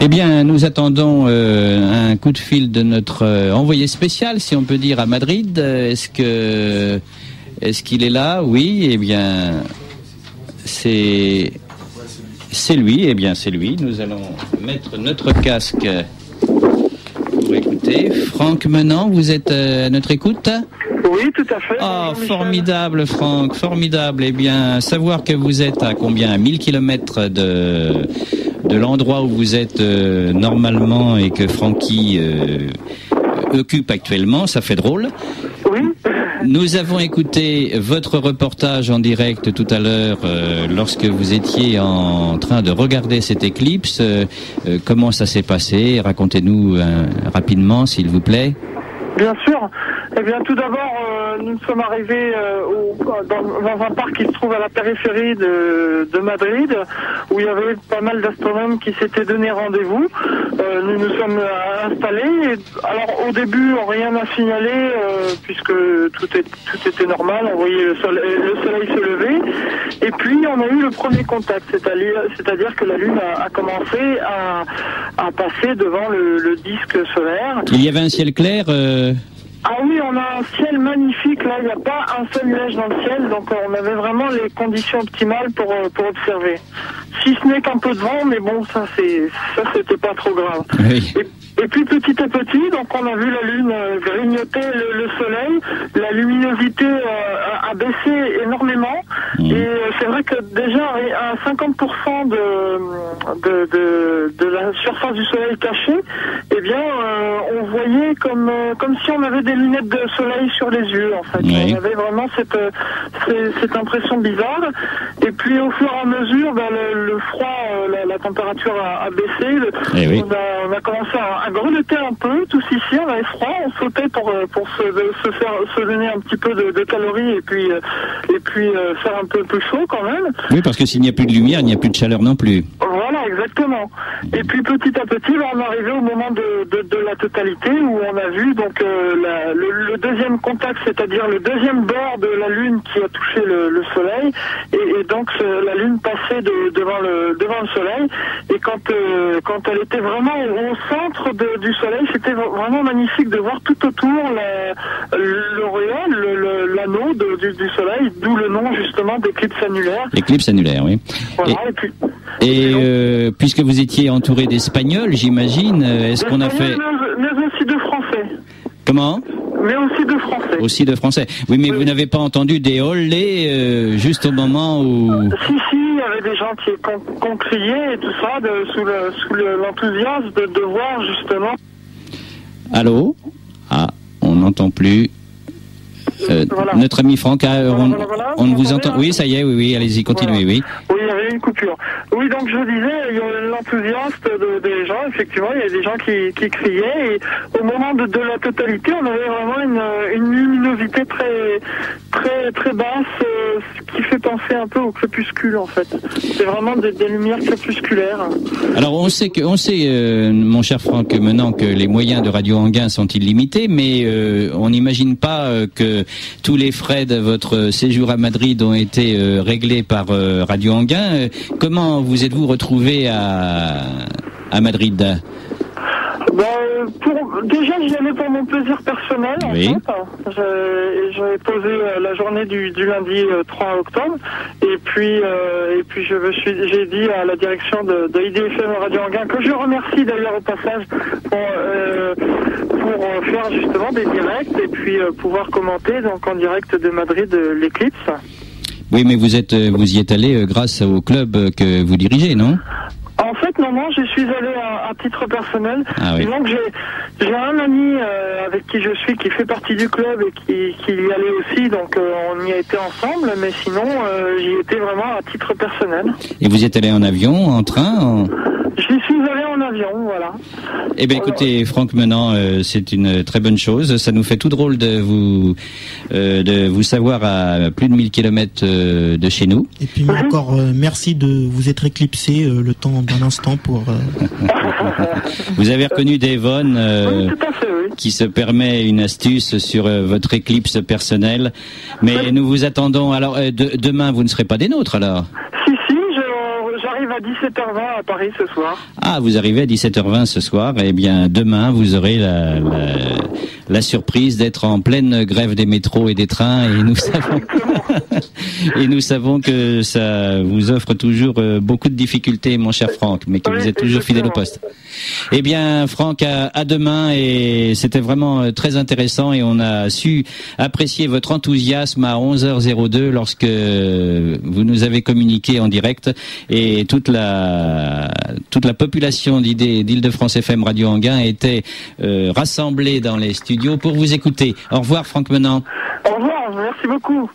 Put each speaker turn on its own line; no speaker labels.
Eh bien, nous attendons euh, un coup de fil de notre euh, envoyé spécial, si on peut dire, à Madrid. Est-ce que est-ce qu'il est là? Oui. Eh bien, c'est c'est lui. Eh bien, c'est lui. Nous allons mettre notre casque pour écouter. Franck Menant, vous êtes euh, à notre écoute?
Oui, tout à fait.
Oh, formidable, Franck, formidable. Eh bien, savoir que vous êtes à combien? À 1000 km de de l'endroit où vous êtes euh, normalement et que Francky euh, occupe actuellement, ça fait drôle.
Oui.
Nous avons écouté votre reportage en direct tout à l'heure euh, lorsque vous étiez en train de regarder cette éclipse. comment ça s'est passé? Racontez-nous rapidement, s'il vous plaît.
Bien sûr. Eh bien, tout d'abord, euh, nous sommes arrivés euh, dans, un parc qui se trouve à la périphérie de, Madrid, où il y avait pas mal d'astronomes qui s'étaient donné rendez-vous. Euh, nous nous sommes installés. alors, au début, rien n'a signalé, puisque tout, tout était normal. On voyait le soleil, le soleil se lever. Et puis, on a eu le premier contact, c'est-à-dire que la Lune a, commencé à, passer devant le, disque solaire.
Il y avait un ciel clair
ah oui, on a un ciel magnifique. Là, il n'y a pas un seul nuage dans le ciel, donc euh, on avait vraiment les conditions optimales pour, euh, pour observer. Si ce n'est qu'un peu de vent, mais bon, ça c'est ça c'était pas trop grave. Et puis petit à petit, donc on a vu la lune euh, grignoter le, soleil, la luminosité euh, a, baissé énormément, mmh. et c'est vrai que déjà à 50% de, de, de, de, la surface du soleil cachée, eh bien comme comme si on avait des lunettes de soleil sur les yeux en fait. On avait vraiment cette, cette, impression bizarre. Et puis au fur et à mesure, ben, le, froid, la, température a, baissé, eh on, a, on a commencé à on grelottait un peu, tous ici, on avait froid, on sautait pour, euh, pour se, se faire se donner un petit peu de, de calories et puis, euh, et puis euh, faire un peu plus chaud quand même.
Oui, parce que s'il n'y a plus de lumière, il n'y a plus de chaleur non plus.
Voilà, exactement. Et puis petit à petit, on est arrivé au moment de, de, de, la totalité où on a vu donc la, le, deuxième contact, c'est-à-dire le deuxième bord de la Lune qui a touché le, le Soleil, et, et donc la Lune passait de, devant le devant le Soleil. Et quand quand elle était vraiment au centre du soleil, c'était vraiment magnifique de voir tout autour l'auréole, l'anneau du, soleil, d'où le nom justement d'éclipse annulaire.
Éclipse annulaire, oui. et, euh, puisque vous étiez entouré d'Espagnols, j'imagine, euh, est-ce qu'on a fait...
Mais, aussi de Français.
Comment?
Mais aussi de français.
Aussi de français. Oui, mais vous n'avez pas entendu des hollés euh, juste au moment où.
Si, si, il y avait des gens qui, ont crié et tout ça, de, sous l'enthousiasme de, de voir justement.
Allô? Ah, on n'entend plus. Euh, notre ami Franck, on, vous entend. Oui, ça y est, oui, oui, allez-y, continuez, oui.
Oui, il y avait une coupure. Oui, donc je disais, il y avait l'enthousiasme des gens, effectivement, il y a des gens qui, qui criaient, et au moment de, de, la totalité, on avait vraiment une, une luminosité très, très, très basse, euh, ce qui fait penser un peu au crépuscule, en fait. C'est vraiment des, lumières crépusculaires.
Alors, on sait que, on sait, euh, mon cher Franck, maintenant que les moyens de Radio Anguin sont illimités, mais on n'imagine pas que tous les frais de votre séjour à Madrid ont été euh, réglés par euh, Radio Anguin. Euh, comment vous êtes-vous retrouvé à Madrid?
Ben, pour, déjà, j'y allais pour mon plaisir personnel. Oui. En fait. J'avais posé la journée du, du lundi 3 octobre. Et puis, et puis je me suis, j'ai dit à la direction de, de IDFM Radio Anguin, que je remercie d'ailleurs au passage pour, pour euh, faire justement des directs et puis euh, pouvoir commenter donc en direct de Madrid euh, l'éclipse.
Oui, mais vous êtes, vous y êtes allé grâce au club que vous dirigez, non?
Fait, non, non, je suis allé à, titre personnel. Ah donc j'ai un ami avec qui je suis qui fait partie du club et qui, qui y allait aussi, donc on y a été ensemble, mais sinon j'y étais vraiment à titre personnel.
Et vous y êtes allé en avion, en train
J'y suis allé en avion, voilà.
Eh bien, écoutez, Franck Menant, euh, c'est une très bonne chose. Ça nous fait tout drôle de vous euh, de vous savoir à plus de 1000 km euh, de chez nous.
Et puis encore merci de vous être éclipsé le temps d'un instant pour.
vous avez reconnu Devon qui se permet une astuce sur votre éclipse personnelle, mais nous vous attendons. Alors demain, vous ne serez pas des nôtres alors?
À à 17h20 à Paris ce soir.
Ah, vous arrivez à 17h20 ce soir. Eh bien, demain, vous aurez la, la, la surprise d'être en pleine grève des métros et des trains. Et nous savons, et nous savons que ça vous offre toujours euh, beaucoup de difficultés, mon cher Franck, mais que
Oui,
vous êtes toujours fidèle au poste. Eh bien, Franck, à, à demain. Et c'était vraiment euh, très intéressant. Et on a su apprécier votre enthousiasme à 11h02 lorsque vous nous avez communiqué en direct. Et toute la, toute la population d'Île-de-France FM Radio Anguin était euh, rassemblée dans les studios pour vous écouter. Au revoir, Franck Menant.
Au revoir, merci beaucoup.